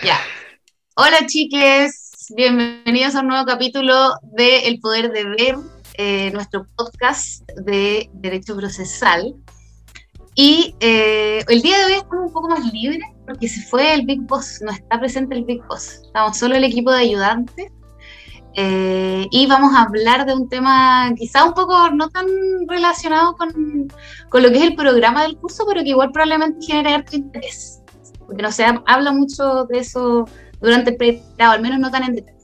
Ya. Hola chiques, bienvenidos a un nuevo capítulo de El Poder de Ver, eh, nuestro podcast de Derecho Procesal. Y eh, el día de hoy estamos un poco más libres porque se fue el Big Boss, no está presente el Big Boss, estamos solo el equipo de ayudantes. Eh, y vamos a hablar de un tema quizá un poco no tan relacionado con, con, lo que es el programa del curso, pero que igual probablemente genere harto interés, porque no se habla mucho de eso durante el pregrado, al menos no tan en detalle.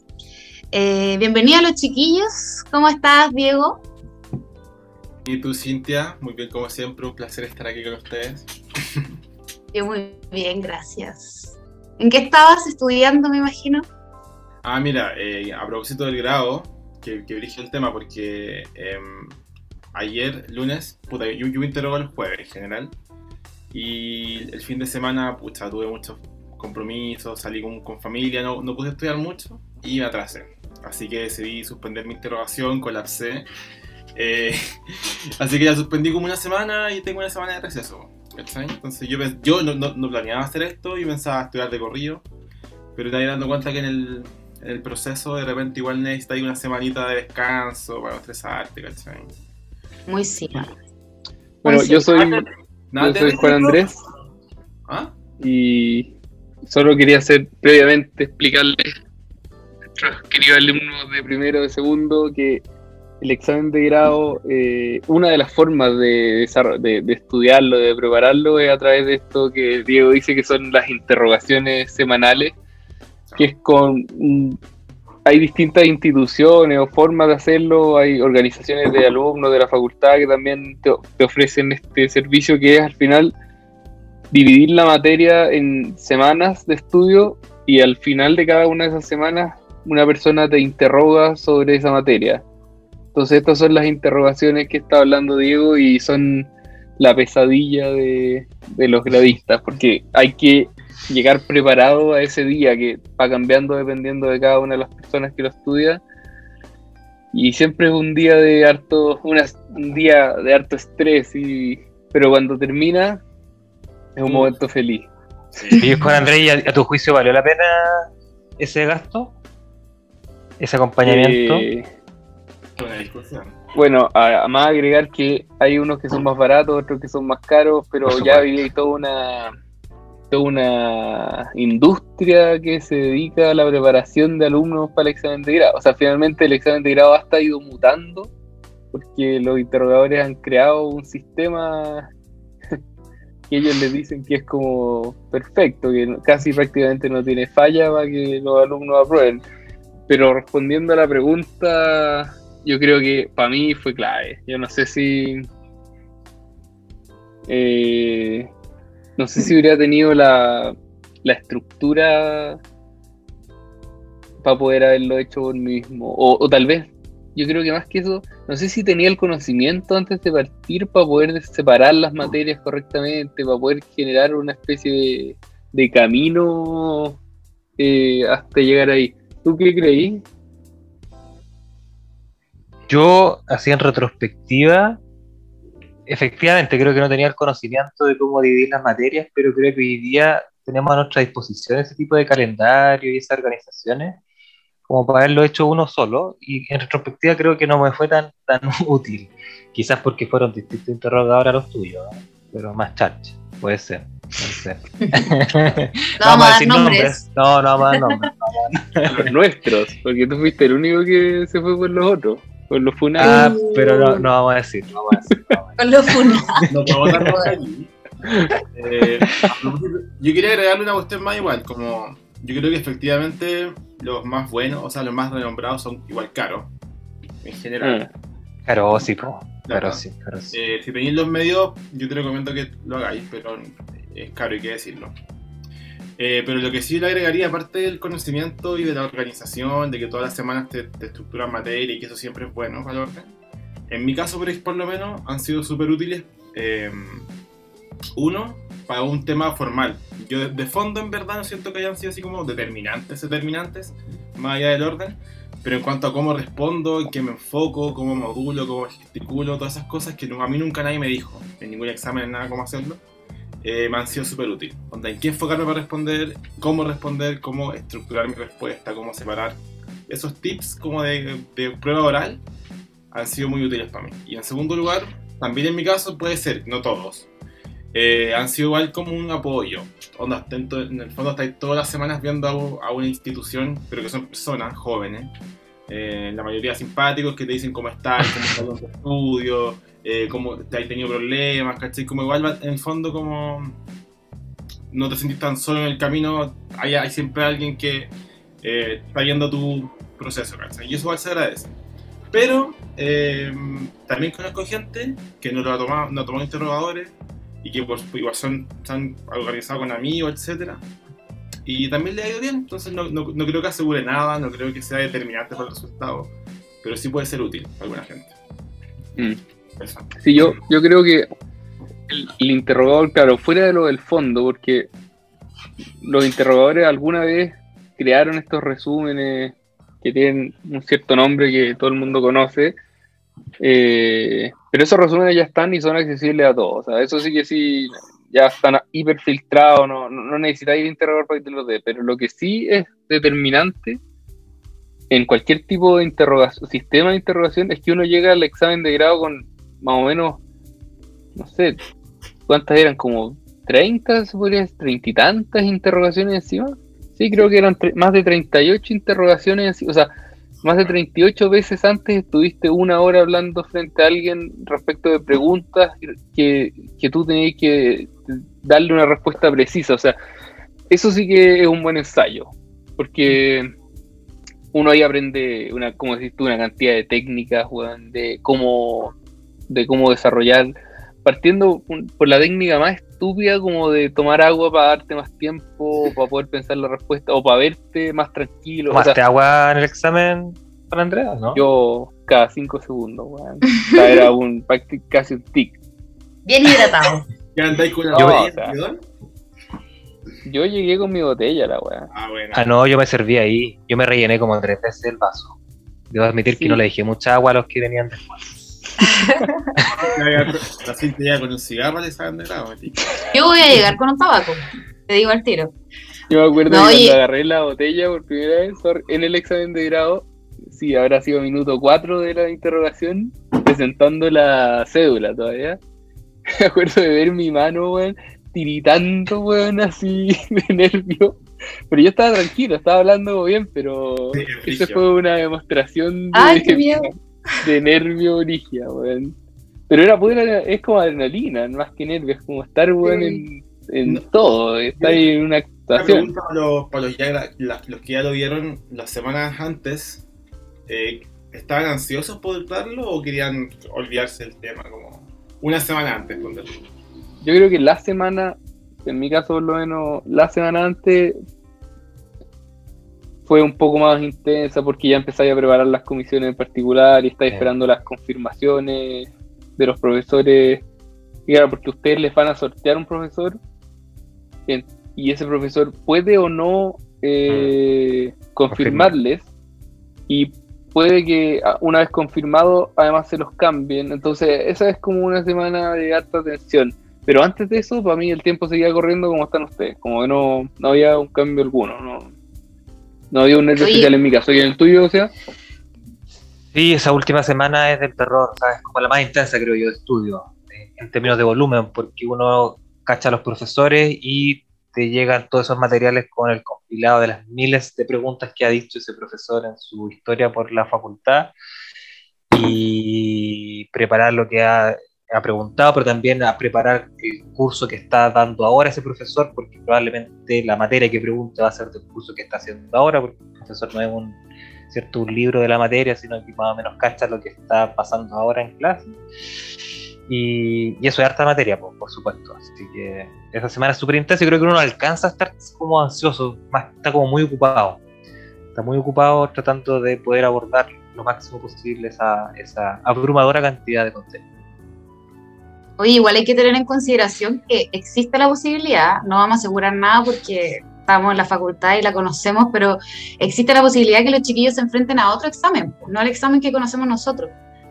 Eh, bienvenido a los chiquillos, ¿cómo estás, Diego? Y tú, Cintia, muy bien como siempre, un placer estar aquí con ustedes. Yo muy bien, gracias. ¿En qué estabas estudiando, me imagino? Ah, mira, eh, a propósito del grado, que, que dirige el tema, porque em, ayer, lunes, puta, yo, yo me interrogo el jueves en general, y el fin de semana, pucha, tuve muchos compromisos, salí con, con familia, no, no, pude estudiar mucho y me atrasé. Así que decidí suspender mi interrogación, colapsé. Eh, así que ya suspendí como una semana y tengo una semana de receso. Entonces yo, yo no, no, no, planeaba hacer esto y pensaba estudiar de corrido, pero te dando cuenta que en el, en el proceso de repente igual necesitas una semanita de descanso para estresarte, ¿cachai? Muy sí. Bueno, yo soy, yo soy Juan Andrés. ¿Ah? Y solo quería hacer previamente explicarle a nuestros queridos alumnos de primero, de segundo, que el examen de grado, eh, una de las formas de, de, de, estudiarlo, de prepararlo, es a través de esto que Diego dice que son las interrogaciones semanales, que es con... Hay distintas instituciones o formas de hacerlo, hay organizaciones de alumnos de la facultad que también te, ofrecen este servicio que es al final dividir la materia en semanas de estudio y al final de cada una de esas semanas una persona te interroga sobre esa materia. Entonces estas son las interrogaciones que está hablando Diego y son la pesadilla de los gradistas, porque hay que llegar preparado a ese día que va cambiando dependiendo de cada una de las personas que lo estudia. Y siempre es un día de harto, una, un día de harto estrés, y, pero cuando termina es un momento feliz. ¿Y con Andrés, ¿a, tu juicio valió la pena ese gasto? ¿Ese acompañamiento? Eh, bueno, a, a, más agregar que hay unos que son más baratos, otros que son más caros, pero ya hay toda una, toda una industria que se dedica a la preparación de alumnos para el examen de grado. O sea, finalmente el examen de grado hasta ha ido mutando porque los interrogadores han creado un sistema que ellos les dicen que es como perfecto, que casi prácticamente no tiene falla para que los alumnos aprueben. Pero respondiendo a la pregunta, yo creo que para mí fue clave. Yo no sé si. Eh, no sé si hubiera tenido la, la estructura para poder haberlo hecho por mí mismo. O, tal vez yo creo que más que eso, no sé si tenía el conocimiento antes de partir para poder separar las materias correctamente, para poder generar una especie de, de camino eh, hasta llegar ahí. ¿Tú qué creí? Yo, así en retrospectiva, efectivamente creo que no tenía el conocimiento de cómo dividir las materias, pero creo que hoy día tenemos a nuestra disposición ese tipo de calendario y esas organizaciones como para haberlo hecho uno solo, y en retrospectiva creo que no me fue tan, tan útil. Quizás porque fueron distintos interrogadores a los tuyos, ¿no? pero más charcha, puede ser. Puede ser. no, vamos a decir nombres. nombres. No, no vamos a dar nombres. los nuestros, porque tú fuiste el único que se fue por los otros. Con los funados. Ah, pero no, no vamos a decir. No vamos a decir no vamos a decir. Con los funados. No podemos allí. Eh, yo quería agregarle una cuestión más igual, como yo creo que efectivamente los más buenos, o sea, los más renombrados son igual caros, en general. Claro, sí, po. Claro, sí, claro, sí. Eh, si tenéis los medios, yo te recomiendo que lo hagáis, pero es caro, hay que decirlo. Eh, pero lo que sí le agregaría, aparte del conocimiento y de la organización, de que todas las semanas te, te estructuran materia y que eso siempre es bueno para el orden, en mi caso, por, por lo menos, han sido súper útiles. Eh, uno, para un tema formal. Yo de, de, fondo en verdad no siento que hayan sido así como determinantes, determinantes, más allá del orden, pero en cuanto a cómo respondo, en qué me enfoco, cómo modulo, cómo gesticulo, todas esas cosas que a mí nunca nadie me dijo, en ningún examen, en nada cómo hacerlo, eh, me han sido súper útiles. Onda, en qué enfocarme para responder, cómo responder, cómo estructurar mi respuesta, cómo separar. Esos tips como de, de prueba oral han sido muy útiles para mí. Y en segundo lugar, también en mi caso puede ser, no todos, eh, han sido igual como un apoyo. Onda, en el fondo estáis todas las semanas viendo a, una institución, pero que son personas jóvenes, eh, la mayoría simpáticos que te dicen cómo estás, cómo está tu estudio, eh, cómo te has tenido problemas, ¿cachai? Como igual en el fondo como no te sentís tan solo en el camino, hay, hay siempre alguien que eh, está viendo tu proceso, ¿cachai? Y eso igual se agradece. Pero eh, también conozco gente que no lo ha tomado, no ha tomado interrogadores y que por, igual son, se han organizado con amigos, etc. Y también le ha ido bien, entonces no, no- no creo que asegure nada, no creo que sea determinante para el resultado, pero sí puede ser útil para alguna gente. Mm. Sí, yo, yo creo que el, interrogador, claro, fuera de lo del fondo, porque los interrogadores alguna vez crearon estos resúmenes que tienen un cierto nombre que todo el mundo conoce, eh, pero esos resúmenes ya están y son accesibles a todos. O sea, eso sí que sí, ya están hiperfiltrados, no, no, no necesitáis interrogador para que te los dé, pero lo que sí es determinante en cualquier tipo de interrogación, sistema de interrogación es que uno llega al examen de grado con más o menos, no sé, ¿cuántas eran? Como 30, se podría decir, 30 y tantas interrogaciones encima. Sí, creo que eran más de 38 interrogaciones, o sea, más de 38 veces antes estuviste una hora hablando frente a alguien respecto de preguntas que, que tú tenías que darle una respuesta precisa. O sea, eso sí que es un buen ensayo, porque uno ahí aprende, una, como decís tú, una cantidad de técnicas, de cómo, de cómo desarrollar, partiendo un- por la técnica más estúpida como de tomar agua para darte más tiempo, para poder pensar la respuesta, o para verte más tranquilo. O sea, ¿Tomaste agua en el examen para Andrea, no? yo cada cinco segundos, weón. O sea, era un casi un tic. Bien hidratado. ¿Ya andáis con o sea. de bidón? Yo llegué con mi botella, la weá. Ah, bueno. Ah, no, yo me serví ahí. Yo me rellené como tres veces el vaso. Debo admitir Sí. que no le dejé mucha agua a los que venían después. La gente llega con un cigarro le sacan de. Yo voy a llegar con un tabaco. Te digo al tiro. Yo me acuerdo No, que oye. cuando agarré la botella por primera vez en el examen de grado, sí, habrá sido minuto 4 de la interrogación, presentando la cédula todavía. Me acuerdo de ver mi mano, weón, tiritando, weón, así de nervio. Pero yo estaba tranquilo, estaba hablando bien, pero Sí, esa fue una demostración de, Ay, qué miedo. de nervio origia, weón. Pero era pura, es como adrenalina, más que nervio, es como estar, weón, en, en No. todo, estar en una Una actuación. pregunta para los, para los, ya la- los que ya lo vieron las semanas antes. eh, ¿Estaban ansiosos por darlo o querían olvidarse del tema? Como una semana antes. tú? Yo creo que la semana, en mi caso por lo menos, la semana antes fue un poco más intensa porque ya empezáis a preparar las comisiones en particular y estáis Sí. esperando las confirmaciones de los profesores. Y claro, porque ustedes les van a sortear un profesor en- y ese profesor puede o no eh, confirmarles y puede que ah, una vez confirmado además se los cambien. Entonces esa es como una semana de alta tensión. Pero antes de eso, para mí el tiempo seguía corriendo como están ustedes, como que no, no había un cambio alguno, no, no había un nervio especial en mi caso. ¿Y en el tuyo, o sea? Sí, esa última semana es del terror, ¿sabes? Como la más intensa, creo yo, de estudio, eh, en términos de volumen, porque uno cacha a los profesores y te llegan todos esos materiales con el compilado de las miles de preguntas que ha dicho ese profesor en su historia por la facultad y preparar lo que ha, ha preguntado, pero también a preparar el curso que está dando ahora ese profesor, porque probablemente la materia que pregunte va a ser del curso que está haciendo ahora, porque el profesor no es un cierto un libro de la materia, sino que más o menos cacha lo que está pasando ahora en clase. Y, y eso es harta materia, por, por supuesto. Así que esa semana es súper intensa y creo que uno no alcanza a estar como ansioso, más está como muy ocupado. Está muy ocupado tratando de poder abordar lo máximo posible esa, esa abrumadora cantidad de contenido. Oye, igual hay que tener en consideración que existe la posibilidad, no vamos a asegurar nada porque estamos en la facultad y la conocemos, pero existe la posibilidad que los chiquillos se enfrenten a otro examen, no al examen que conocemos nosotros.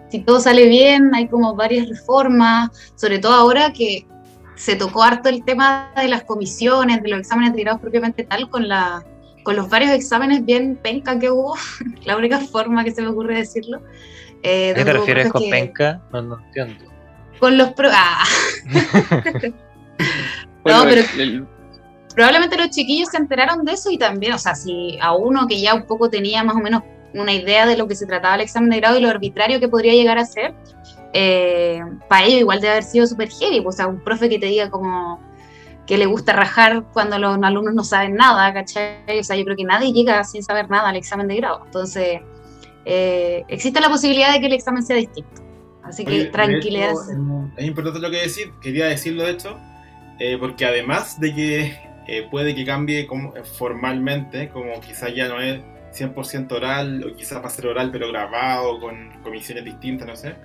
Si todo sale bien, hay como varias reformas, sobre todo ahora que se tocó harto el tema de las comisiones, de los exámenes de grados propiamente tal, con, la, con los varios exámenes bien penca que hubo, la única forma que se me ocurre decirlo. Eh, ¿Qué te refieres con penca? No, no entiendo. Con los... Pro ah. no, pero probablemente los chiquillos se enteraron de eso y también, o sea, si a uno que ya un poco tenía más o menos una idea de lo que se trataba el examen de grado y lo arbitrario que podría llegar a ser, eh, para ellos igual debe haber sido súper heavy, pues, o sea, un profe que te diga como que le gusta rajar cuando los alumnos no saben nada, ¿cachai? O sea, yo creo que nadie llega sin saber nada al examen de grado, entonces eh, existe la posibilidad de que el examen sea distinto. Así que tranquilidad. es importante lo que decir, quería decirlo de hecho, eh, porque además de que eh, puede que cambie como, eh, formalmente, como quizás ya no es 100% oral, o quizás va a ser oral pero grabado, con comisiones distintas, no sé.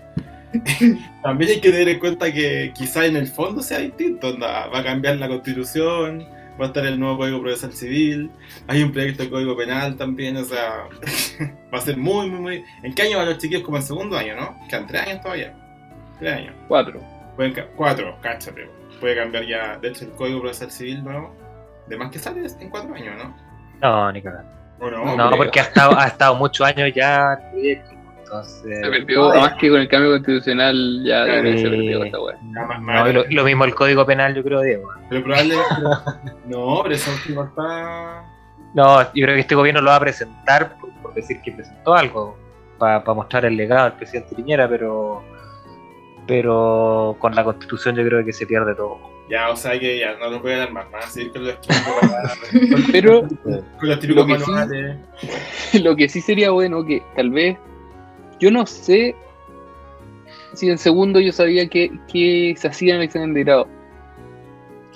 También hay que tener en cuenta que quizás en el fondo sea distinto, va a cambiar la constitución, va a estar el nuevo Código Procesal Civil, hay un proyecto de Código Penal también, o sea, va a ser muy, muy, muy... ¿En qué año van los chiquillos? Como en segundo año, ¿no? Quedan tres años todavía. Tres años. Cuatro. cuatro, cáchate. Puede cambiar ya, de hecho, el Código Procesal Civil nuevo de más que sale en cuatro años, ¿no? No, ni cagando. no, porque ha estado, ha estado muchos años ya el proyecto. Entonces, se perdió, más que con el cambio constitucional ya sí, se perdió esta weá. No, lo, lo, mismo el código penal, yo creo, Diego. Pero probablemente. no, pero eso está. No, yo creo que este gobierno lo va a presentar por, decir que presentó algo para mostrar el legado del presidente Piñera, pero pero con la constitución yo creo que se pierde todo. Ya, o sea que ya no lo voy a dar más, más seguir con los Pero con los típicos lo manuales. Sí, lo que sí sería bueno que tal vez, yo no sé si en segundo yo sabía que, que se hacía en el examen de grado.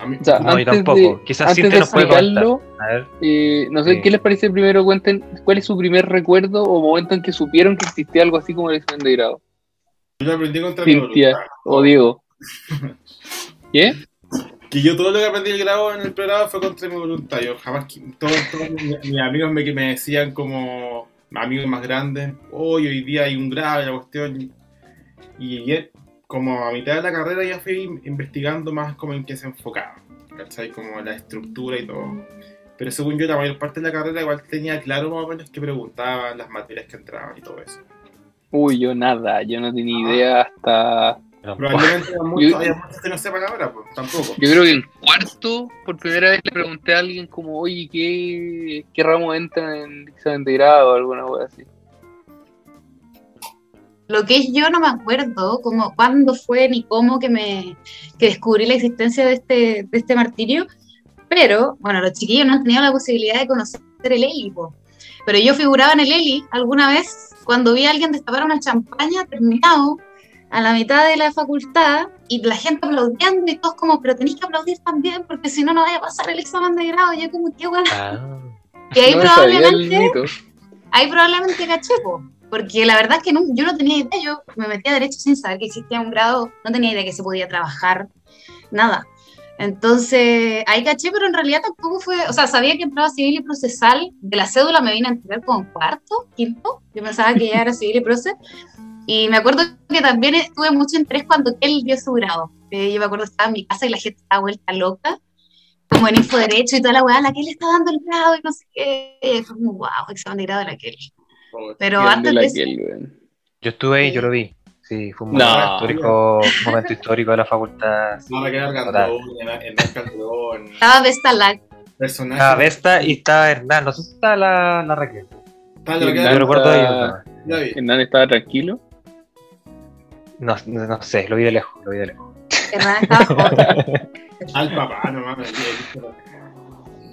o sea, no, antes tampoco. De, Quizás antes de nos puede A ver. Eh, no sé, sí. ¿qué les parece primero? Cuenten cuál es su primer recuerdo o momento en que supieron que existía algo así como el examen de grado. Yo aprendí contra Cintia, o Diego. ¿Qué? Que yo todo lo que aprendí el grado en el pregrado fue contra mi voluntad. Yo jamás, todos, mis, amigos me, me decían como amigos más grandes, hoy hoy día hay un grado, la cuestión. Y como a mitad de la carrera ya fui investigando más como en qué se enfocaba, ¿cachai? Como la estructura y todo. Pero según yo, la mayor parte de la carrera igual tenía claro más o menos qué preguntaban, las materias que entraban y todo eso. Uy, yo nada, yo no tenía idea hasta Probablemente haya muchos, que no sepan ahora, pues tampoco. Yo creo que en cuarto, por primera vez le pregunté a alguien como, oye, ¿qué, qué ramo entra en examen de grado o alguna cosa así? Lo que es yo no me acuerdo como cuándo fue ni cómo que me que descubrí la existencia de este, de este martirio, pero bueno, los chiquillos no han tenido la posibilidad de conocer el Eli, pero yo figuraba en el Eli alguna vez cuando vi a alguien destapar una champaña terminado a la mitad de la facultad y la gente aplaudiendo y todos como, pero tenéis que aplaudir también porque si no, no vaya a pasar el examen de grado. Y yo como, qué bueno. Ah. Y ahí probablemente, ahí probablemente cachepo. Porque la verdad es que no, yo no tenía idea, yo me metí a derecho sin saber que existía un grado, no tenía idea que se podía trabajar, nada. Entonces, ahí caché, pero en realidad tampoco fue, o sea, sabía que entraba civil y procesal, de la cédula me vine a enterar como cuarto, quinto, yo pensaba que ya era civil y procesal, y me acuerdo que también estuve mucho interés cuando él dio su grado. Eh, yo me acuerdo que estaba en mi casa y la gente estaba vuelta loca, como en Info Derecho y toda la weá, la que él está dando el grado y no sé qué. Y fue como, wow, examen de grado de la Kelly. Pero antes de, eso, Yo estuve ahí, yo lo vi. Sí, fue un momento, histórico, momento histórico de la facultad. No, me quedé Argandón, Calderón. Estaba Vesta Lac. Estaba Vesta y estaba Hernán. No sé si está la, la Raquel. Estaba la Raquel. Yo recuerdo ahí. Hernán estaba tranquilo. No, no, sé, lo vi de lejos, lo vi de lejos. Al papá, no mames.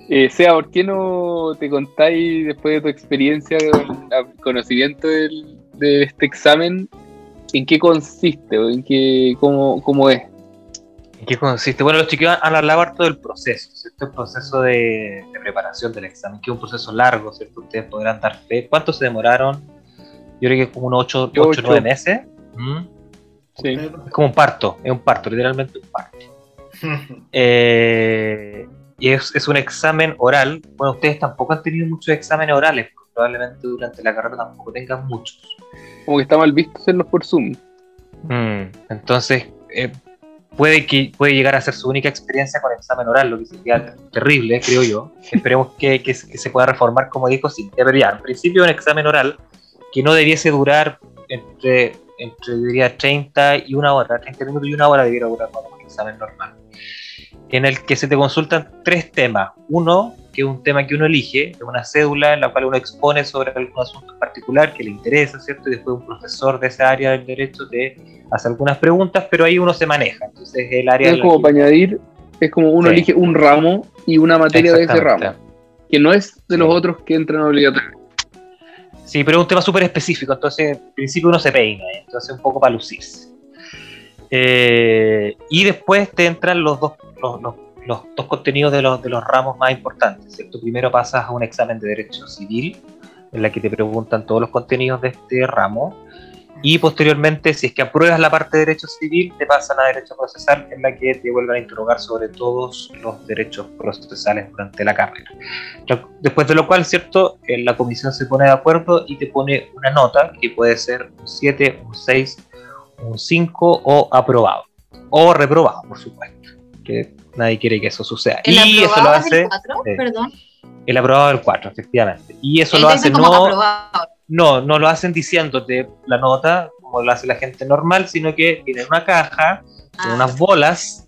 Eh, sea, ¿por qué no te contáis después de tu experiencia con el conocimiento del, de este examen en qué consiste o en qué, cómo, cómo es? ¿En qué consiste? Bueno, los chiquillos han hablado harto del proceso, ¿cierto? El proceso de, de, preparación del examen, que es un proceso largo, ¿cierto? Ustedes podrán dar fe. ¿Cuánto se demoraron? Yo creo que como unos 8 o 9 meses. ¿Mm? Es como un parto, es un parto, literalmente un parto. eh, y es, es, un examen oral. Bueno, ustedes tampoco han tenido muchos exámenes orales, probablemente durante la carrera tampoco tengan muchos. Como que está mal visto hacerlos por Zoom. Mm, entonces, eh, puede, que, puede llegar a ser su única experiencia con el examen oral, lo que sería terrible, creo yo. Esperemos que, que, se pueda reformar, como dijo, sí, debería, en principio un examen oral que no debiese durar entre, entre diría, 30 y una hora, 30 minutos y una hora debiera durar un examen normal, en el que se te consultan tres temas. Uno, que es un tema que uno elige, es una cédula en la cual uno expone sobre algún asunto particular que le interesa, ¿cierto? Y después un profesor de esa área del derecho te hace algunas preguntas, pero ahí uno se maneja. Entonces el área... Es como para añadir, es como uno elige un ramo y una materia de ese ramo, que no es de los otros que entran obligatoriamente. Sí, pero es un tema súper específico, entonces en principio uno se peina, ¿eh? entonces un poco para lucirse. Eh, y después te entran los dos, los, los dos contenidos de los, de los ramos más importantes. ¿cierto? Primero pasas a un examen de derecho civil, en la que te preguntan todos los contenidos de este ramo. Y posteriormente, si es que apruebas la parte de derecho civil, te pasan a derecho procesal, en la que te vuelven a interrogar sobre todos los derechos procesales durante la carrera. Después de lo cual, ¿cierto? Eh, la comisión se pone de acuerdo y te pone una nota que puede ser un 7, un 6, un 5 o aprobado. O reprobado, por supuesto. Que nadie quiere que eso suceda. ¿El y eso lo hace. El 4? Perdón. El aprobado del 4, efectivamente. Y eso lo hace no. No, no lo hacen diciéndote la nota, como lo hace la gente normal, sino que tienen una caja, ah. unas bolas,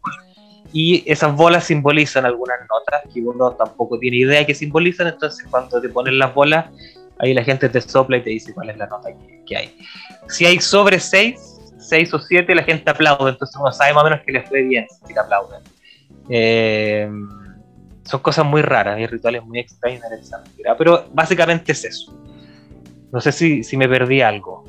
y esas bolas simbolizan algunas notas que uno tampoco tiene idea que simbolizan, entonces cuando te ponen las bolas, ahí la gente te sopla y te dice cuál es la nota que, hay. Si hay sobre 6, 6 o 7, la gente aplaude, entonces uno sabe más o menos que les fue bien si te aplauden. Eh, son cosas muy raras, hay rituales muy extraños en el examen, pero básicamente es eso. No sé si, si me perdí algo.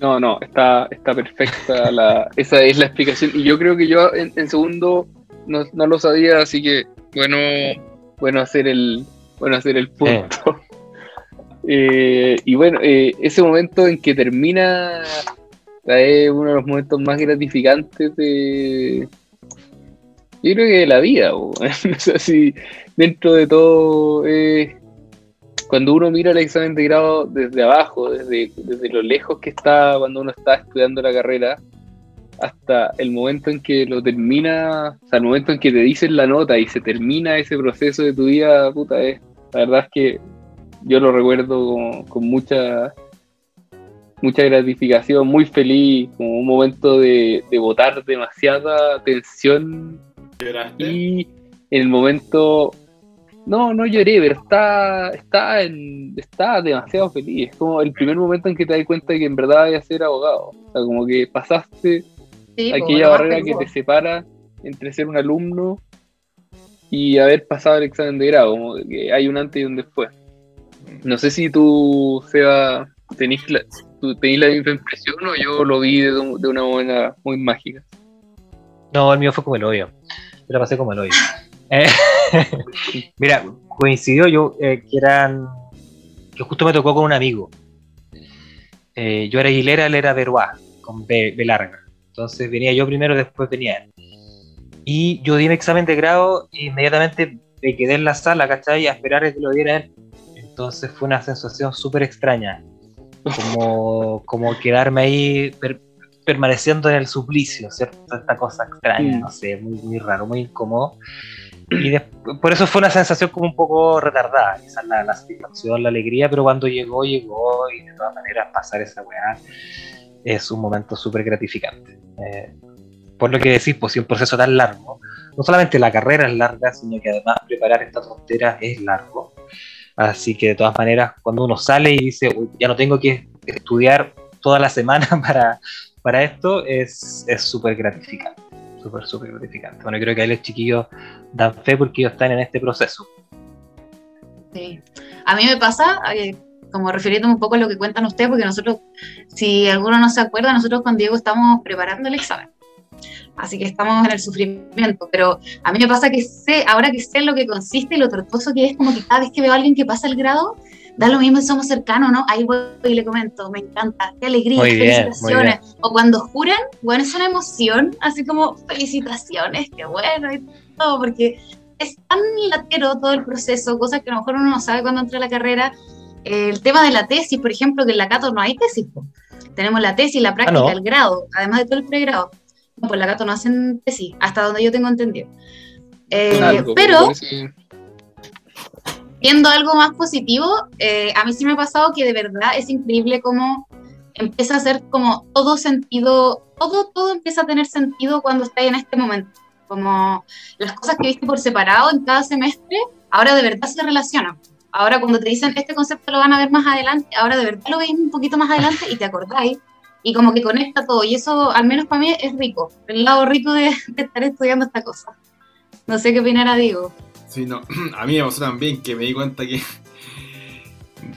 No, no, está, está perfecta la, esa es la explicación. Y yo creo que yo en, segundo no, no, lo sabía, así que bueno, bueno hacer el, bueno hacer el punto. Eh, y bueno, eh, ese momento en que termina es uno de los momentos más gratificantes de, yo creo que de la vida, o, sea, si dentro de todo, eh, cuando uno mira el examen de grado desde abajo, desde, desde lo lejos que está cuando uno está estudiando la carrera, hasta el momento en que lo termina, o sea, el momento en que te dicen la nota y se termina ese proceso de tu vida, puta, es, la verdad es que yo lo recuerdo con, mucha mucha gratificación, muy feliz, como un momento de, de botar demasiada tensión y en el momento. No, no lloré, pero está, está, en, está demasiado feliz. Es como el primer momento en que te das cuenta de que en verdad vas a ser abogado. O sea, como que pasaste aquella barrera que te separa entre ser un alumno y haber pasado el examen de grado. Como que hay un antes y un después. No sé si tú, Seba, tenés la, tú tenés la misma impresión o yo lo vi de, de una manera muy mágica. No, el mío fue como el odio la pasé como el hoyo. Eh, mira, coincidió yo eh, que eran. que justo me tocó con un amigo. Eh, yo era Aguilera, él era Veruá, con B, larga. Entonces venía yo primero, después venía él. Y yo di mi examen de grado e inmediatamente me quedé en la sala, ¿cachai? A esperar a que lo diera él. Entonces fue una sensación súper extraña. Como, como quedarme ahí permaneciendo en el suplicio, ¿cierto? Esta cosa extraña, mm. no sé, muy, muy raro, muy incómodo. Y por eso fue una sensación como un poco retardada, quizás la, la satisfacción, la alegría, pero cuando llegó, llegó y de todas maneras pasar esa weá es un momento súper gratificante. Eh, por lo que decís, pues si un proceso tan largo, no solamente la carrera es larga, sino que además preparar esta tontera es largo. Así que de todas maneras, cuando uno sale y dice, ya no tengo que estudiar toda la semana para, para esto es súper gratificante. Súper, súper gratificante. Bueno, creo que ahí los chiquillos dan fe porque ellos están en este proceso. Sí. A mí me pasa, eh, como refiriéndome un poco a lo que cuentan ustedes, porque nosotros, si alguno no se acuerda, nosotros con Diego estamos preparando el examen. Así que estamos en el sufrimiento. Pero a mí me pasa que sé, ahora que sé lo que consiste y lo tortuoso que es, como que cada vez que veo a alguien que pasa el grado, da lo mismo si somos cercanos, ¿no? Ahí voy y le comento, me encanta, qué alegría, felicitaciones. O cuando juran, bueno, es una emoción, así como felicitaciones, qué bueno y todo, porque es tan latero todo el proceso, cosas que a lo mejor uno no sabe cuando entra a la carrera. el tema de la tesis, por ejemplo, que en la Cato no hay tesis. Tenemos la tesis, la práctica, ah, el grado, además de todo el pregrado. por la Cato no hacen tesis, hasta donde yo tengo entendido. Eh, Algo, pero viendo algo más positivo, eh, a mí sí me ha pasado que de verdad es increíble cómo empieza a hacer como todo sentido, todo, todo empieza a tener sentido cuando estás en este momento. Como las cosas que viste por separado en cada semestre, ahora de verdad se relacionan. Ahora cuando te dicen este concepto lo van a ver más adelante, ahora de verdad lo veis un poquito más adelante y te acordáis. Y como que conecta todo. Y eso, al menos para mí, es rico. El lado rico de, de estar estudiando esta cosa. No sé qué opinará Diego. Sí, no. A mí me pasó también que me di cuenta que.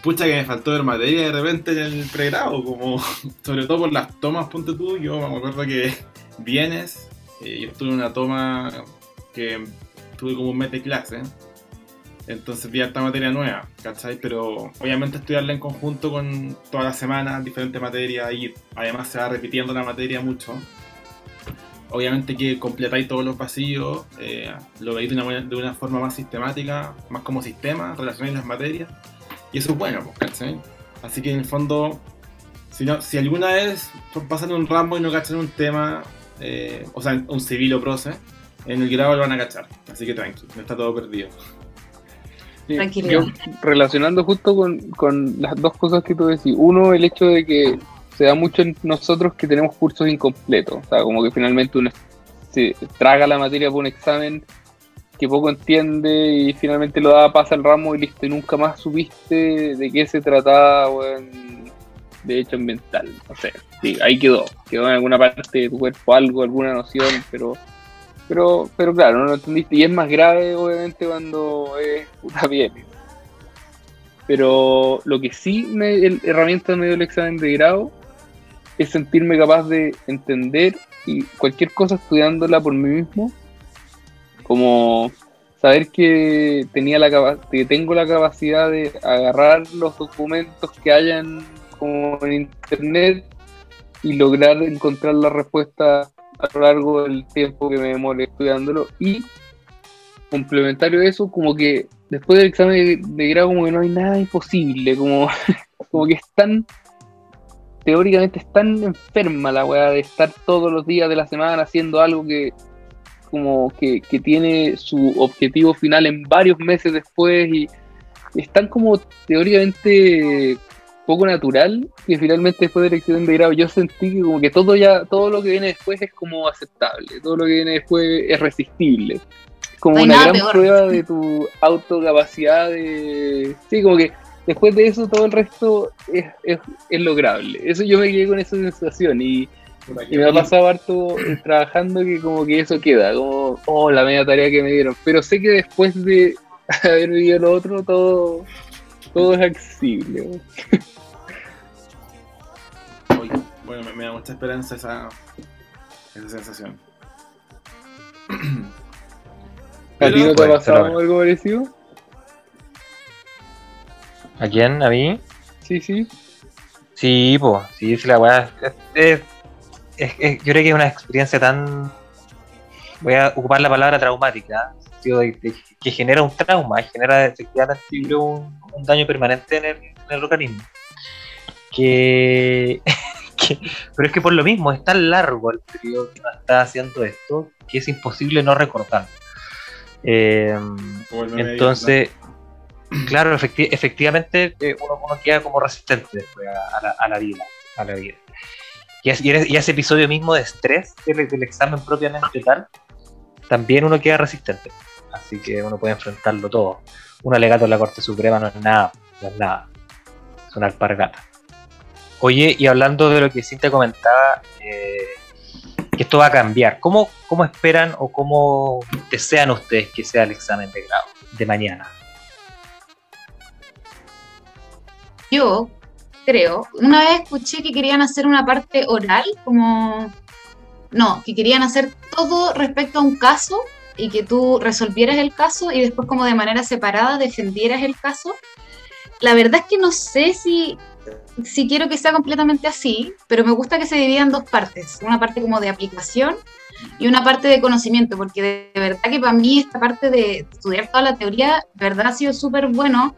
Pucha, que me faltó ver materia de repente en el pregrado, como. Sobre todo por las tomas, ponte tú. Yo me acuerdo que vienes, eh, yo tuve una toma que tuve como un mes de clase. Entonces vi esta materia nueva, ¿cachai? Pero obviamente estudiarla en conjunto con todas las semanas, diferentes materias, y además se va repitiendo la materia mucho. Obviamente que completáis todos los vacíos, eh, lo veis de una, buena- de una forma más sistemática, más como sistema, relacionáis las materias, y eso es bueno, pues, ¿cachai? Así que en el fondo, si, no, si alguna vez pasan un ramo y no cachan un tema, eh, o sea, un civil o proce, en el grado lo van a cachar, así que tranqui, no está todo perdido. Sí. Yo, relacionando justo con, con las dos cosas que tú decís. Uno, el hecho de que se da mucho en nosotros que tenemos cursos incompletos. O sea, como que finalmente uno se traga la materia por un examen que poco entiende y finalmente lo da, pasa el ramo y listo. Nunca más supiste de qué se trataba, de hecho ambiental. No sé, sí, ahí quedó. Quedó en alguna parte de tu cuerpo algo, alguna noción, pero pero, pero claro, no lo entendiste. Y es más grave, obviamente, cuando es puta bien. Pero lo que sí me el, herramienta me dio el examen de grado es sentirme capaz de entender y cualquier cosa estudiándola por mí mismo. Como saber que tenía la que tengo la capacidad de agarrar los documentos que hayan como en internet y lograr encontrar la respuesta a lo largo del tiempo que me demore estudiándolo y complementario a eso como que después del examen de, de grado como que no hay nada imposible como, como que es tan teóricamente es tan enferma la weá de estar todos los días de la semana haciendo algo que como que, que tiene su objetivo final en varios meses después y es tan como teóricamente poco natural que finalmente después del examen de grado yo sentí que como que todo ya todo lo que viene después es como aceptable todo lo que viene después es resistible como No una gran peor. prueba de tu autocapacidad de sí como que después de eso todo el resto es, es, es lograble. Eso yo me quedé con esa sensación y, y me ha pasado harto trabajando que como que eso queda como oh la media tarea que me dieron. Pero sé que después de haber vivido lo otro todo todo es accesible. Bueno, me, me da mucha esperanza esa, esa sensación. ¿A ti no te ha pasado algo parecido? ¿A quién? ¿A mí? Sí, sí. Sí, pues, sí, sí, la weá. Es, es- es- es- yo creo que es una experiencia tan. Voy a ocupar la palabra traumática, en el sentido de- de- que genera un trauma, genera efectivamente un, un daño permanente en el, en el organismo. Que, que- Pero es que por lo mismo, es tan largo el periodo que uno está haciendo esto que es imposible no recordarlo. Eh, entonces, claro, efecti- efectivamente eh, uno, queda como resistente después a, la, vida. A la vida. Y, es- y ese- episodio mismo de estrés del, del examen propiamente tal, también uno queda resistente. Así que uno puede enfrentarlo todo. Un alegato en la Corte Suprema no es nada, no es nada. Es una alpargata. Oye, y hablando de lo que Cintia comentaba, eh, que esto va a cambiar. ¿Cómo, ¿Cómo esperan o cómo desean ustedes que sea el examen de grado de mañana? Yo creo, una vez escuché que querían hacer una parte oral, como, no, que querían hacer todo respecto a un caso y que tú resolvieras el caso y después como de manera separada defendieras el caso. La verdad es que no sé si, si quiero que sea completamente así, pero me gusta que se divida en dos partes, una parte como de aplicación y una parte de conocimiento, porque de, verdad que para mí esta parte de estudiar toda la teoría, verdad ha sido súper bueno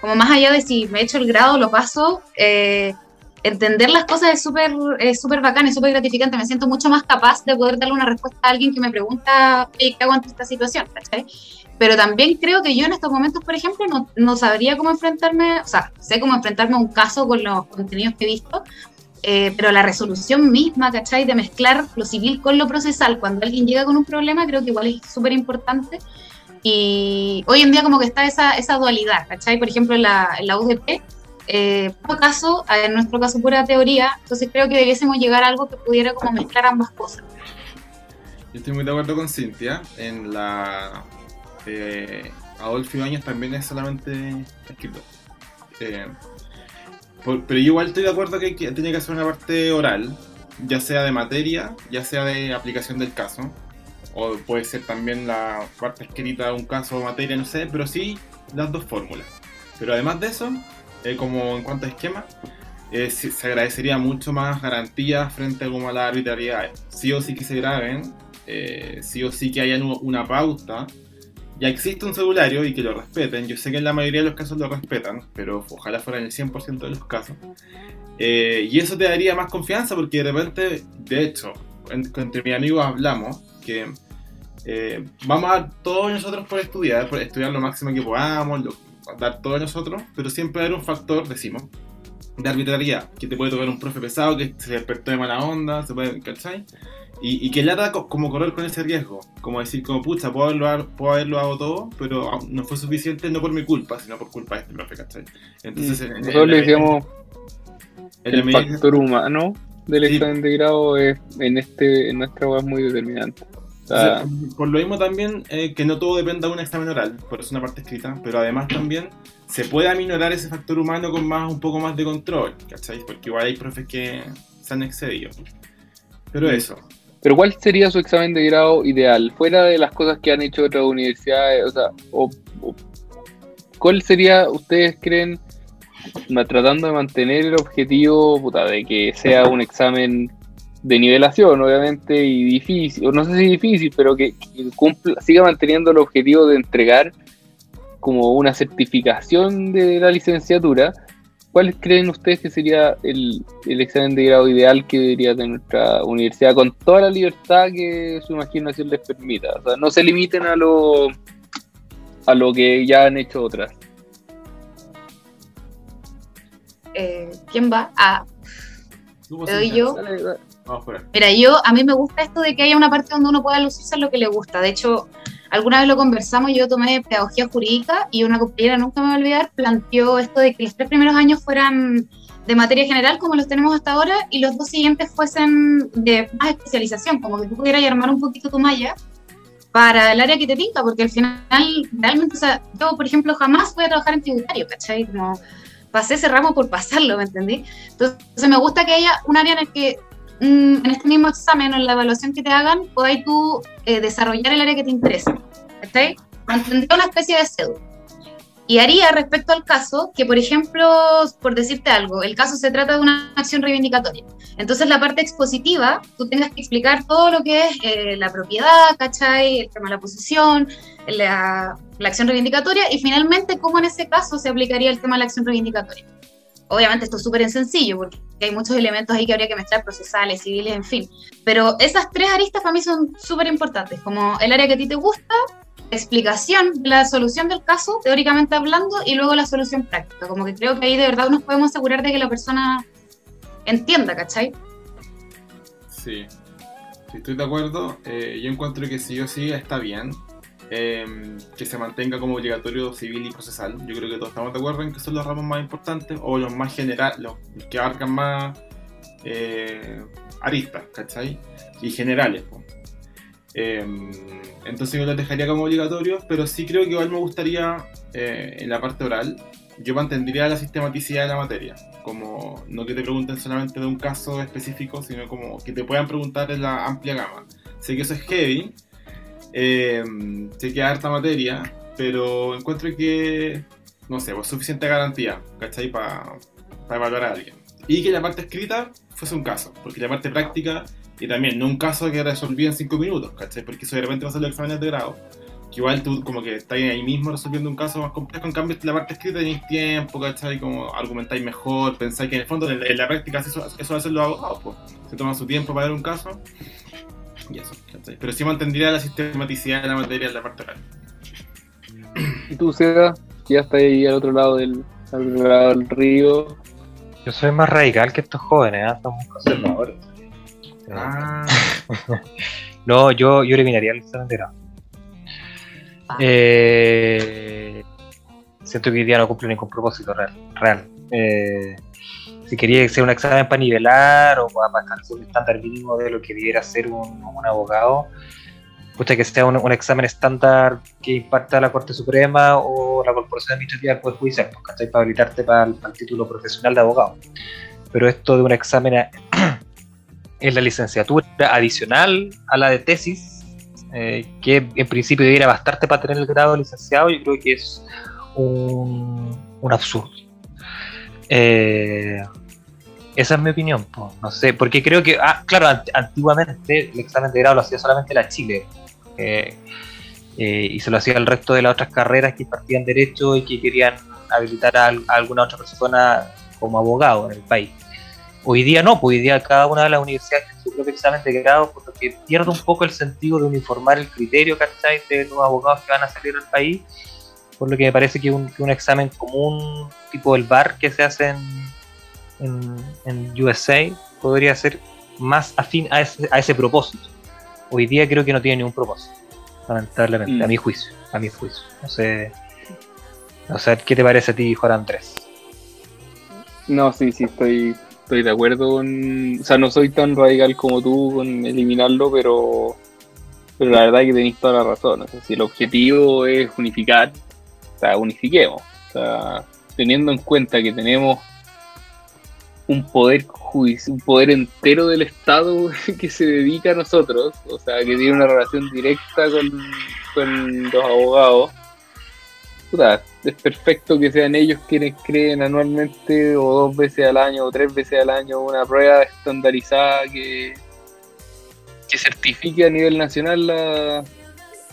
como más allá de si me he hecho el grado, lo paso, eh, entender las cosas es súper es súper bacán, es súper gratificante. Me siento mucho más capaz de poder darle una respuesta a alguien que me pregunta ¿qué hago ante esta situación? ¿cachai? Pero también creo que yo en estos momentos, por ejemplo, no, no sabría cómo enfrentarme, o sea, sé cómo enfrentarme a un caso con los contenidos que he visto, eh, pero la resolución misma, ¿cachai? De mezclar lo civil con lo procesal, cuando alguien llega con un problema, creo que igual es súper importante. Y hoy en día como que está esa, dualidad, ¿cachai? Por ejemplo, en la, UDP, eh, por caso, en nuestro caso pura teoría, entonces creo que debiésemos llegar a algo que pudiera como mezclar ambas cosas. Yo estoy muy de acuerdo con Cintia. En la eh, Adolfo Ibáñez también es solamente escrito. Eh, pero igual estoy de acuerdo que, que tiene que ser una parte oral, ya sea de materia, ya sea de aplicación del caso, o puede ser también la parte escrita de un caso o materia, no sé, pero sí las dos fórmulas. Pero además de eso, eh, como en cuanto a esquema, eh, se agradecería mucho más garantías frente a, como a la arbitrariedad. Sí o sí que se graben, eh, sí o sí que haya una pauta. Ya existe un cedulario y que lo respeten. Yo sé que en la mayoría de los casos lo respetan, pero ojalá fuera en el 100% de los casos. Eh, y eso te daría más confianza porque de repente, de hecho, en- entre mis amigos hablamos eh, vamos a dar todos nosotros por estudiar, por estudiar lo máximo que podamos, lo- dar todos nosotros, pero siempre hay un factor, decimos, de arbitrariedad, que te puede tocar un profe pesado que se despertó de mala onda, se puede, ¿cachai? Y, y que lata co- como correr con ese riesgo, como decir, como pucha, puedo haberlo, puedo haberlo dado todo, pero no fue suficiente no por mi culpa, sino por culpa de este profe, ¿cachai? Entonces, en- en- Nosotros en le decíamos el medida factor humano del Sí. examen de grado es en este en nuestra web muy determinante. Entonces, por lo mismo también eh, que no todo dependa de un examen oral, por eso una parte escrita, pero además también se puede aminorar ese factor humano con más un poco más de control, ¿cachai? Porque igual hay profes que se han excedido. Pero Mm. eso, Pero ¿cuál sería su examen de grado ideal? Fuera de las cosas que han hecho otras universidades, o sea, o- o- ¿cuál sería, ustedes creen, tratando de mantener el objetivo puta, de que sea un examen de nivelación, obviamente, y difícil, o no sé si difícil, pero que, que cumpla, siga manteniendo el objetivo de entregar como una certificación de la licenciatura? ¿Cuál creen ustedes que sería el, el examen de grado ideal que debería tener nuestra universidad con toda la libertad que su imaginación les permita? O sea, no se limiten a lo, a lo que ya han hecho otras. Eh, ¿Quién va? Ah, ¿tú Te doy yo. Dale, dale. Vamos ahí. Mira, yo, a mí me gusta esto de que haya una parte donde uno pueda lucirse en lo que le gusta. De hecho, alguna vez lo conversamos, yo tomé pedagogía jurídica y una compañera, nunca me voy a olvidar, planteó esto de que los tres primeros años fueran de materia general, como los tenemos hasta ahora, y los dos siguientes fuesen de más especialización, como que tú pudieras armar un poquito tu malla para el área que te tinca, porque al final, realmente, o sea, yo, por ejemplo, jamás voy a trabajar en tributario, ¿cachai? Como pasé ese ramo por pasarlo, ¿me entendí? Entonces, me gusta que haya un área en el que en este mismo examen o en la evaluación que te hagan, podáis tú eh, desarrollar el área que te interesa. ¿Cachai? Mantendría una especie de cédula. Y haría respecto al caso que, por ejemplo, por decirte algo, el caso se trata de una acción reivindicatoria. Entonces, la parte expositiva, tú tengas que explicar todo lo que es eh, la propiedad, ¿cachai? El tema de la posesión, la, la acción reivindicatoria y finalmente cómo en ese caso se aplicaría el tema de la acción reivindicatoria. Obviamente esto es súper sencillo porque hay muchos elementos ahí que habría que mezclar, procesales, civiles, en fin. Pero esas tres aristas para mí son súper importantes, como el área que a ti te gusta, explicación la solución del caso, teóricamente hablando, y luego la solución práctica. Como que creo que ahí de verdad nos podemos asegurar de que la persona entienda, ¿cachai? Sí, sí, estoy de acuerdo. Eh, yo encuentro que sí o sí está bien eh, que se mantenga como obligatorio civil y procesal. Yo creo que todos estamos de acuerdo en que son los ramos más importantes o los más generales, los que abarcan más eh, aristas, ¿cachai? Y generales. po. Eh, entonces yo los dejaría como obligatorios, pero sí creo que igual me gustaría eh, en la parte oral, yo mantendría la sistematicidad de la materia, como no que te pregunten solamente de un caso específico, sino como que te puedan preguntar en la amplia gama. Sé que eso es heavy, eh, sé que hay harta materia, pero encuentro que, no sé, pues suficiente garantía, ¿cachai? Para evaluar a alguien. Y que la parte escrita fuese un caso, porque la parte práctica, y también no un caso que resolví en 5 minutos, ¿cachai? Porque eso de repente va a ser los exámenes de grado, que igual tú como que estás ahí mismo resolviendo un caso más complejo, en cambio la parte escrita tenéis tiempo, ¿cachai? Como argumentáis mejor, pensáis que en el fondo en, en la práctica eso, eso hacen los abogados, pues. Se toman su tiempo para ver un caso y eso, ¿cachai? Pero sí mantendría la sistematicidad de la materia en la parte oral. ¿Y tú, Seda? Que ya estás ahí al otro lado del, al otro lado del río. Yo soy más radical que estos jóvenes, ¿eh? somos conservadores. Ah, No, yo, yo eliminaría el examen de grado. Ah. Eh, siento que hoy día no cumple ningún propósito real. real. Eh, si quería que sea un examen para nivelar o para alcanzar un estándar mínimo de lo que debiera ser un, un abogado, gusta que sea un, un examen estándar que imparta la Corte Suprema o la Corporación Administrativa del Poder Judicial, ¿cachai? para habilitarte para el, para el título profesional de abogado. Pero esto de un examen a- en la licenciatura adicional a la de tesis, eh, que en principio debiera bastarte para tener el grado de licenciado, yo creo que es un absurdo. Eh, esa es mi opinión, no sé, porque creo que, ah, claro, ant- antiguamente el examen de grado lo hacía solamente la Chile, eh, eh, y se lo hacía el resto de las otras carreras que impartían derecho y que querían habilitar a, al- a alguna otra persona como abogado en el país. Hoy día no, pues hoy día cada una de las universidades tiene su propio examen de grado, por lo que pierde un poco el sentido de uniformar el criterio, ¿cachai? De los abogados que van a salir al país, por lo que me parece que un, que un examen común, tipo el BAR que se hace en, en, en USA, podría ser más afín a ese, a ese propósito. Hoy día creo que no tiene ningún propósito, lamentablemente, Mm. a mi juicio, a mi juicio. No sé, no sé, ¿qué te parece a ti, Juan Andrés? No, sí, sí, estoy, estoy de acuerdo con... O sea, no soy tan radical como tú con eliminarlo, pero, pero la verdad es que tenéis toda la razón. O sea, si el objetivo es unificar, o sea, unifiquemos. O sea, teniendo en cuenta que tenemos un poder un poder entero del Estado que se dedica a nosotros, o sea, que tiene una relación directa con, con los abogados. Puta, es perfecto que sean ellos quienes creen anualmente o dos veces al año o tres veces al año una prueba estandarizada que, que certifique a nivel nacional la-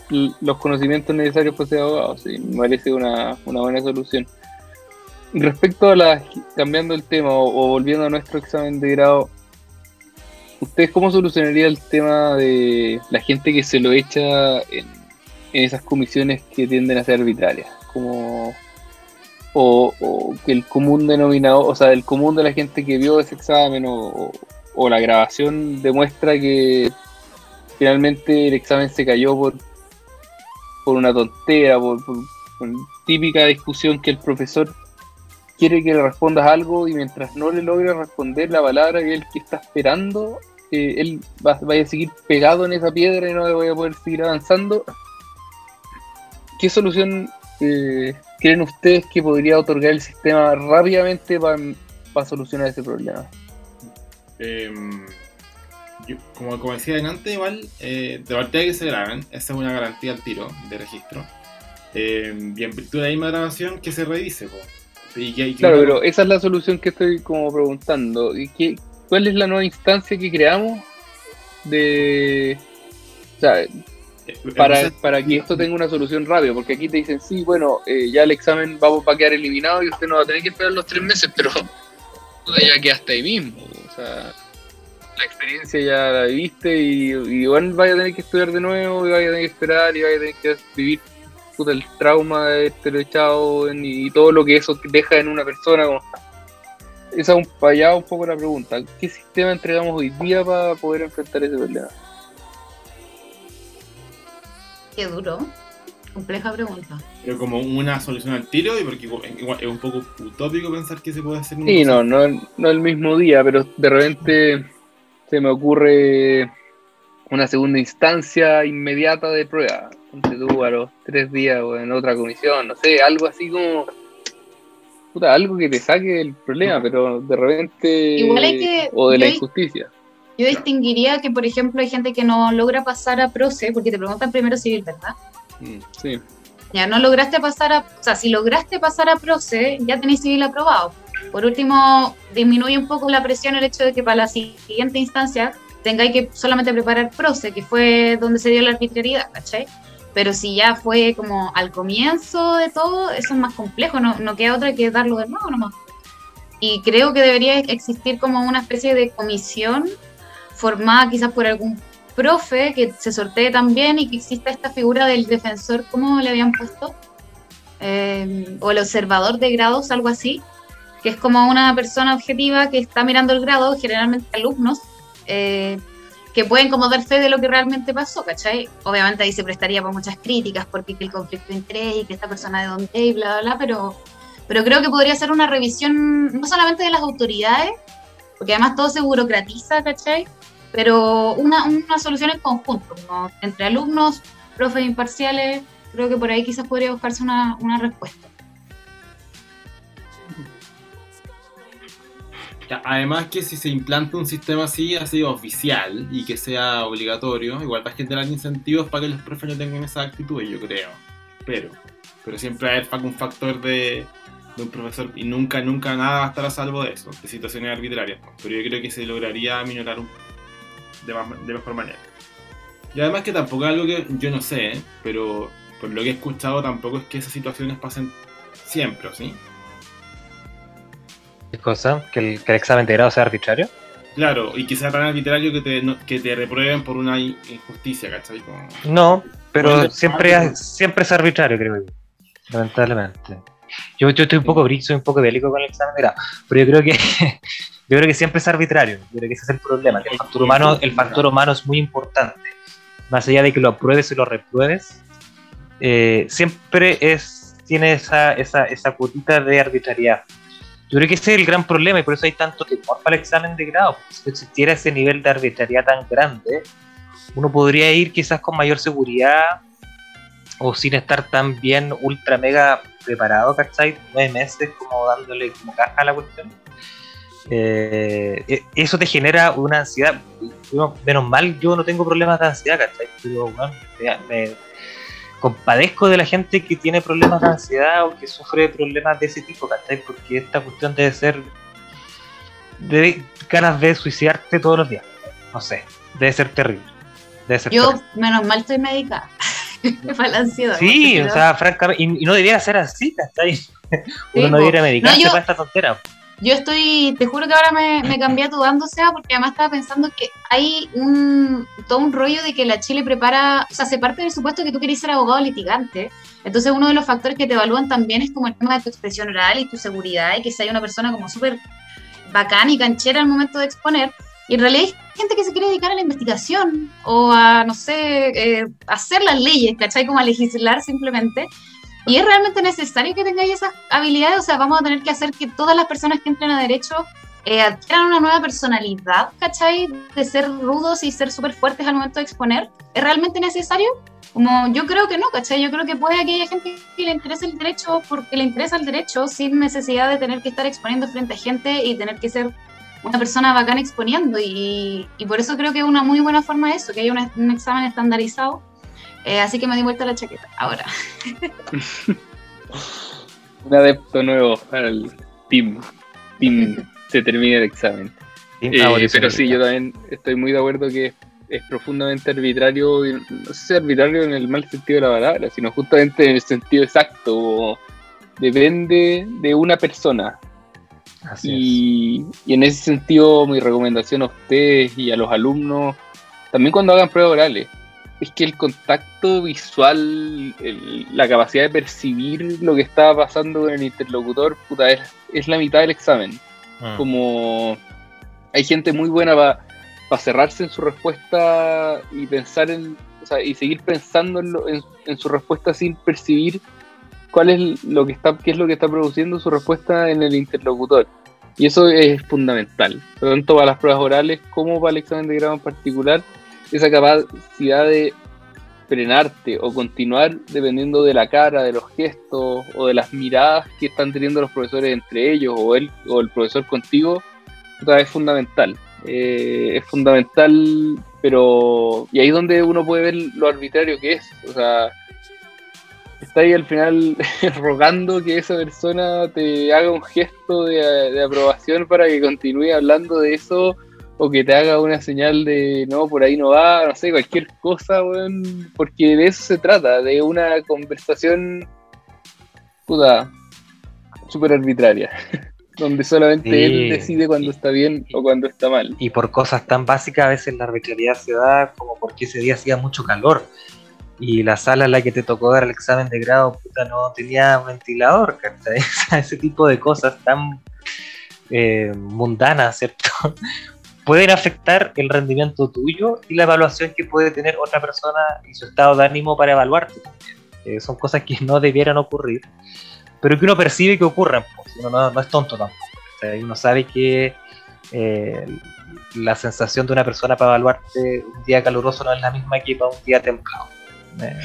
los conocimientos necesarios para ser abogado. Sí, me parece una, una buena solución. Respecto a la, cambiando el tema o, volviendo a nuestro examen de grado, ¿ustedes cómo solucionaría el tema de la gente que se lo echa en, esas comisiones que tienden a ser arbitrarias? Como, o, que el común denominador, o sea, el común de la gente que vio ese examen o- o la grabación demuestra que finalmente el examen se cayó por, por una tontera, por, por- típica discusión que el profesor quiere que le respondas algo y mientras no le logre responder la palabra que él que está esperando, eh, él va, vaya a seguir pegado en esa piedra y no vaya a poder seguir avanzando. ¿Qué solución eh, creen ustedes que podría otorgar el sistema rápidamente para solucionar ese problema? Em, yo- como, como decía antes, igual, eh, de partida que se graben, esa es una garantía al tiro de registro. Em, y en virtud de la misma grabación, que se revise. po. Y que- y que Claro, uno- pero esa es la solución que estoy como preguntando. ¿Y qué, ¿Cuál es la nueva instancia que creamos de... O sea, eh, para, para que esto tenga una solución rápida, porque aquí te dicen, sí, bueno, eh, ya el examen va, va a quedar eliminado y usted no va a tener que esperar los tres meses, pero ya quedaste ahí mismo. O sea, la experiencia ya la viviste y, y igual vaya a tener que estudiar de nuevo y vaya a tener que esperar y vaya a tener que vivir puta, el trauma de este echado en- y todo lo que eso deja en una persona. como- Esa es un, allá un poco la pregunta. ¿Qué sistema entregamos hoy día para poder enfrentar ese problema? Qué duro. Compleja pregunta. pero como una solución al tiro, y porque igual, es un poco utópico pensar que se puede hacer Sí, no, no, no el mismo día, pero de repente se me ocurre una segunda instancia inmediata de prueba. Ponte tú a los tres días o en otra comisión, no sé, algo así como. Puta, algo que te saque del problema, pero de repente. Igual hay que- O de la injusticia. Yo distinguiría que, por ejemplo, hay gente que no logra pasar a proce, porque te preguntan primero civil, ¿verdad? Mm. Sí. Ya no lograste pasar a, o sea, si lograste pasar a proce, ya tenéis civil aprobado. Por último, disminuye un poco la presión el hecho de que para la siguiente instancia tengáis que solamente preparar proce, que fue donde se dio la arbitrariedad, ¿cachai? pero si ya fue como al comienzo de todo, eso es más complejo, no, no queda otra que darlo de nuevo nomás. Y creo que debería existir como una especie de comisión formada quizás por algún profe que se sortee también y que exista esta figura del defensor, ¿cómo le habían puesto? Eh, o el observador de grados, algo así, que es como una persona objetiva que está mirando el grado, generalmente alumnos, eh, que pueden como dar fe de lo que realmente pasó, ¿cachai? Obviamente ahí se prestaría para muchas críticas, porque el conflicto de interés y que esta persona de dónde y bla, bla, bla, pero, pero creo que podría ser una revisión no solamente de las autoridades, porque además todo se burocratiza, ¿cachai? Pero una, una solución en conjunto, como entre alumnos, profes imparciales, creo que por ahí quizás podría buscarse una, una respuesta. Además que si se implanta un sistema así, así oficial y que sea obligatorio, igual va a generar incentivos para que los profes no tengan esa actitud, yo creo. Pero, pero siempre haber un factor de, un profesor y nunca, nunca nada va a estar a salvo de eso, de situaciones arbitrarias. Pero yo creo que se lograría minorar un, de, de mejor manera. Y además que tampoco es algo que yo no sé, pero por lo que he escuchado tampoco es que esas situaciones pasen siempre, ¿sí? ¿Qué cosa? ¿Que el, ¿Que el, examen de grado sea arbitrario? Claro, y que sea tan arbitrario que te, no, que te reprueben por una injusticia, ¿cachai? Como... No, pero siempre, es, siempre es arbitrario, creo yo. Lamentablemente. Yo, yo estoy un poco brillo, soy un poco bélico con el examen de grado, pero yo creo que yo creo que siempre es arbitrario. Yo creo que ese es el problema, que el factor humano, el factor humano es muy importante. Más allá de que lo apruebes y lo repruebes, eh, siempre es tiene esa, esa, esa cuotita de arbitrariedad. Yo creo que ese es el gran problema y por eso hay tanto temor para el examen de grado. Si existiera ese nivel de arbitrariedad tan grande, uno podría ir quizás con mayor seguridad o sin estar tan bien ultra mega preparado, ¿cachai? Nueve meses como dándole como caja a la cuestión. Eh, eso te genera una ansiedad. Menos mal, yo no tengo problemas de ansiedad, ¿cachai? Pero bueno, me compadezco de la gente que tiene problemas de ansiedad o que sufre problemas de ese tipo, ¿cachai? Porque esta cuestión debe ser. Debe ganas de suicidarte todos los días. No sé, debe ser terrible. Debe ser Yo, terrible. menos mal, estoy médica. para la ansiedad. Sí, o sea, francamente, y, y, no debiera ser así, ¿cachai? Uno sí, no debería medicarse no, yo... para esta tontera. Yo estoy, te juro que ahora me, cambié a tu porque además estaba pensando que hay un, todo un rollo de que la Chile prepara, o sea, se parte del supuesto que tú querés ser abogado litigante. Entonces uno de los factores que te evalúan también es como el tema de tu expresión oral y tu seguridad y que sea una persona como súper bacán y canchera al momento de exponer. Y en realidad hay gente que se quiere dedicar a la investigación o a, no sé, eh, hacer las leyes, ¿cachai? Como a legislar simplemente. Y es realmente necesario que tengáis esas habilidades, o sea, vamos a tener que hacer que todas las personas que entren a derecho eh, adquieran una nueva personalidad, ¿cachai? De ser rudos y ser súper fuertes al momento de exponer. ¿Es realmente necesario? Como yo creo que no, ¿cachai? Yo creo que puede que haya gente que le interese el derecho porque le interesa el derecho sin necesidad de tener que estar exponiendo frente a gente y tener que ser una persona bacana exponiendo. Y, y por eso creo que es una muy buena forma eso, que haya un, un examen estandarizado eh, así que me di vuelta la chaqueta. Ahora. Un adepto nuevo al team. Team se termina el examen. Eh, pero sí, yo también estoy muy de acuerdo que es profundamente arbitrario, no sé si arbitrario en el mal sentido de la palabra, sino justamente en el sentido exacto. Depende de una persona. Y, y, en ese sentido, mi recomendación a ustedes y a los alumnos, también cuando hagan pruebas orales, es que el contacto visual, el, la capacidad de percibir lo que está pasando con el interlocutor, puta, es, es la mitad del examen. Ah. Como hay gente muy buena para pa cerrarse en su respuesta y pensar en, o sea, y seguir pensando en, lo, en, en, su respuesta sin percibir cuál es lo que está, qué es lo que está produciendo su respuesta en el interlocutor. Y eso es fundamental, tanto para las pruebas orales como para el examen de grado en particular esa capacidad de frenarte o continuar dependiendo de la cara, de los gestos o de las miradas que están teniendo los profesores entre ellos o él o el profesor contigo, es fundamental. Eh, es fundamental, pero. Y ahí es donde uno puede ver lo arbitrario que es. O sea, está ahí al final rogando que esa persona te haga un gesto de, de aprobación para que continúe hablando de eso o que te haga una señal de no, por ahí no va, no sé, cualquier cosa, weón, porque de eso se trata, de una conversación puta súper arbitraria, donde solamente Sí. él decide cuando está bien o cuando está mal. Y por cosas tan básicas a veces la arbitrariedad se da como porque ese día hacía mucho calor y la sala en la que te tocó dar el examen de grado puta, no tenía ventilador, ¿cachai? Ese tipo de cosas tan eh, mundanas, ¿cierto? Pueden afectar el rendimiento tuyo y la evaluación que puede tener otra persona y su estado de ánimo para evaluarte. Eh, son cosas que no debieran ocurrir, pero que uno percibe que ocurren. Pues. Uno no, es tonto tampoco. Uno sabe que eh, la sensación de una persona para evaluarte un día caluroso no es la misma que para un día templado. Eh,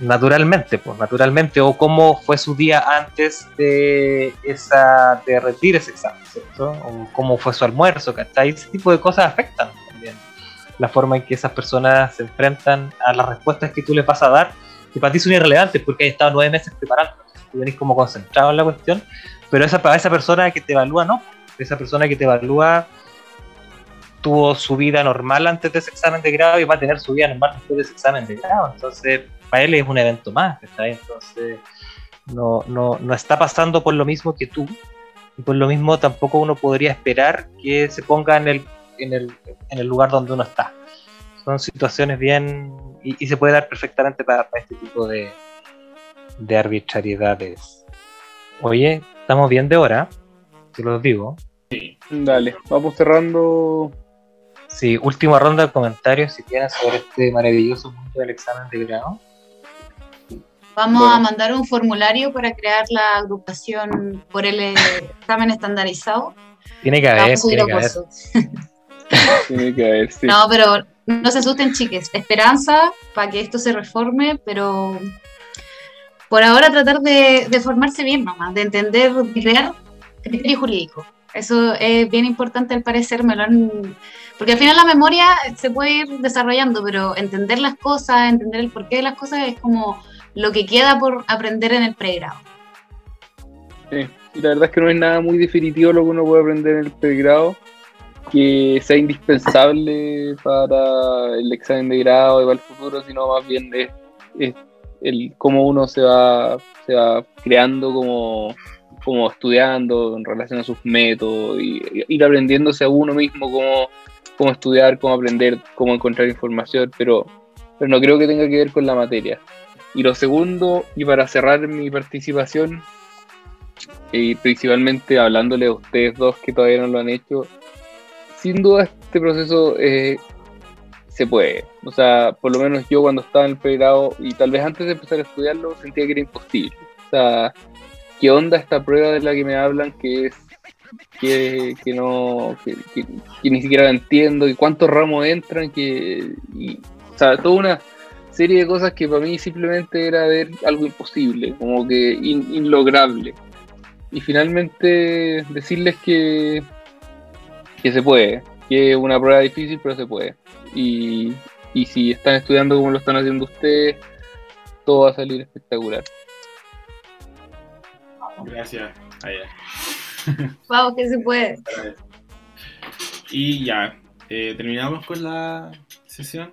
naturalmente, pues, naturalmente, o cómo fue su día antes de esa de rendir ese examen, ¿cierto? O cómo fue su almuerzo, ¿cachai? Ese tipo de cosas afectan también la forma en que esas personas se enfrentan a las respuestas que tú les vas a dar, que para ti son irrelevantes porque has estado nueve meses preparando, tú venís como concentrado en la cuestión, pero esa, esa persona que te evalúa, no, esa persona que te evalúa tuvo su vida normal antes de ese examen de grado y va a tener su vida normal después de ese examen de grado. Entonces, para él es un evento más, ¿está? Entonces, no, no, no está pasando por lo mismo que tú. Y por lo mismo tampoco uno podría esperar que se ponga en el, en el, en el lugar donde uno está. Son situaciones bien... Y, y se puede dar perfectamente para, para este tipo de, de arbitrariedades. Oye, estamos bien de hora, te lo digo. Sí. Dale, vamos cerrando. Sí, última ronda de comentarios si tienes sobre este maravilloso mundo del examen de grado. Vamos Bueno. a mandar un formulario para crear la agrupación por el eh, examen estandarizado. Tiene que haber, tiene que haber. Tiene que haber, sí. No, pero no se asusten, chiques. Esperanza para que esto se reforme, pero por ahora tratar de, de formarse bien nomás, de entender, de crear criterio jurídico. Eso es bien importante al parecer, me lo han... Porque al final la memoria se puede ir desarrollando, pero entender las cosas, entender el porqué de las cosas es como lo que queda por aprender en el pregrado. Sí, la verdad es que no es nada muy definitivo lo que uno puede aprender en el pregrado, que sea indispensable para el examen de grado y para el futuro, sino más bien es el cómo uno se va, se va creando como, como estudiando en relación a sus métodos y, y ir aprendiéndose a uno mismo cómo, cómo estudiar, cómo aprender, cómo encontrar información, pero, pero no creo que tenga que ver con la materia. Y lo segundo, y para cerrar mi participación, y principalmente hablándole a ustedes dos que todavía no lo han hecho, sin duda este proceso eh, se puede. O sea, por lo menos yo cuando estaba en el pregrado y tal vez antes de empezar a estudiarlo sentía que era imposible. O sea, ¿qué onda esta prueba de la que me hablan que es que, que no que, ni siquiera la entiendo y cuántos ramos entran que y, o sea, toda una serie de cosas que para mí simplemente era ver algo imposible, como que in- inlograble y finalmente decirles que, que se puede, que es una prueba difícil, pero se puede. Y, y si están estudiando como lo están haciendo ustedes, todo va a salir espectacular. Gracias. Vamos, que se puede. Y ya, eh, terminamos con la sesión.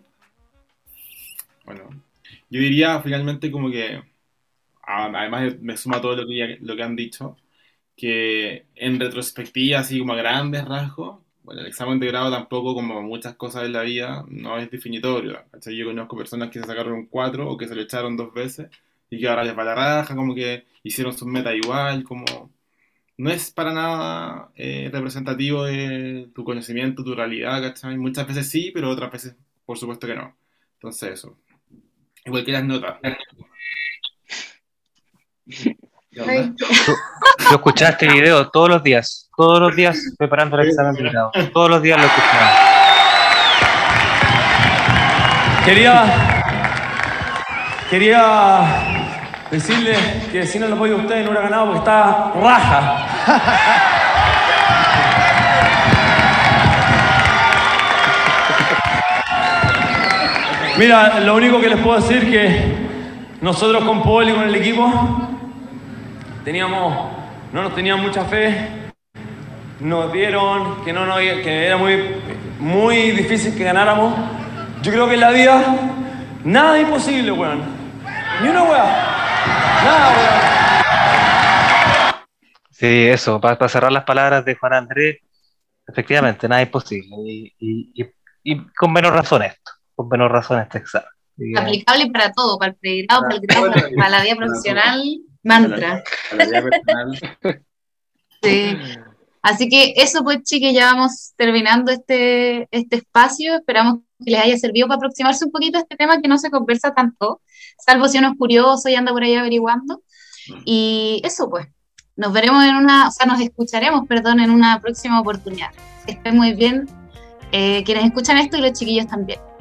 Bueno, yo diría finalmente como que, además me suma todo lo que, lo que han dicho, que en retrospectiva, así como a grandes rasgos, bueno, el examen de grado tampoco, como muchas cosas en la vida, no es definitorio. ¿cachai? Yo conozco personas que se sacaron un 4 o que se lo echaron dos veces y que ahora les va la raja, como que hicieron sus metas igual, como no es para nada eh, representativo de tu conocimiento, tu realidad, ¿cachai? Muchas veces sí, pero otras veces por supuesto que no. Entonces eso. Igual que las notas. Este video todos los días, todos los días preparando el examen de grado. Todos los días lo escuchaba. Quería. Quería decirle que sin el apoyo de ustedes no hubiera ganado porque está raja. Mira, lo único que les puedo decir que nosotros con Paul y con el equipo teníamos, no nos tenían mucha fe nos dieron que, no, no, que era muy, muy difícil que ganáramos. Yo creo que en la vida nada es imposible, weón. Ni una weá. Nada, weón. Sí, eso, para cerrar las palabras de Juan Andrés, efectivamente, nada es posible. Y con menos razón esto, con menos razón este examen. Aplicable para todo, para el pregrado, para el grado, para la vida profesional, mantra. Para la vida personal. Sí. Así que eso pues chiques, ya vamos terminando este, este espacio. Esperamos que les haya servido para aproximarse un poquito a este tema que no se conversa tanto, salvo si uno es curioso y anda por ahí averiguando. Y eso pues, nos veremos en una, o sea, nos escucharemos, perdón, en una próxima oportunidad. Que estén muy bien eh, quienes escuchan esto y los chiquillos también.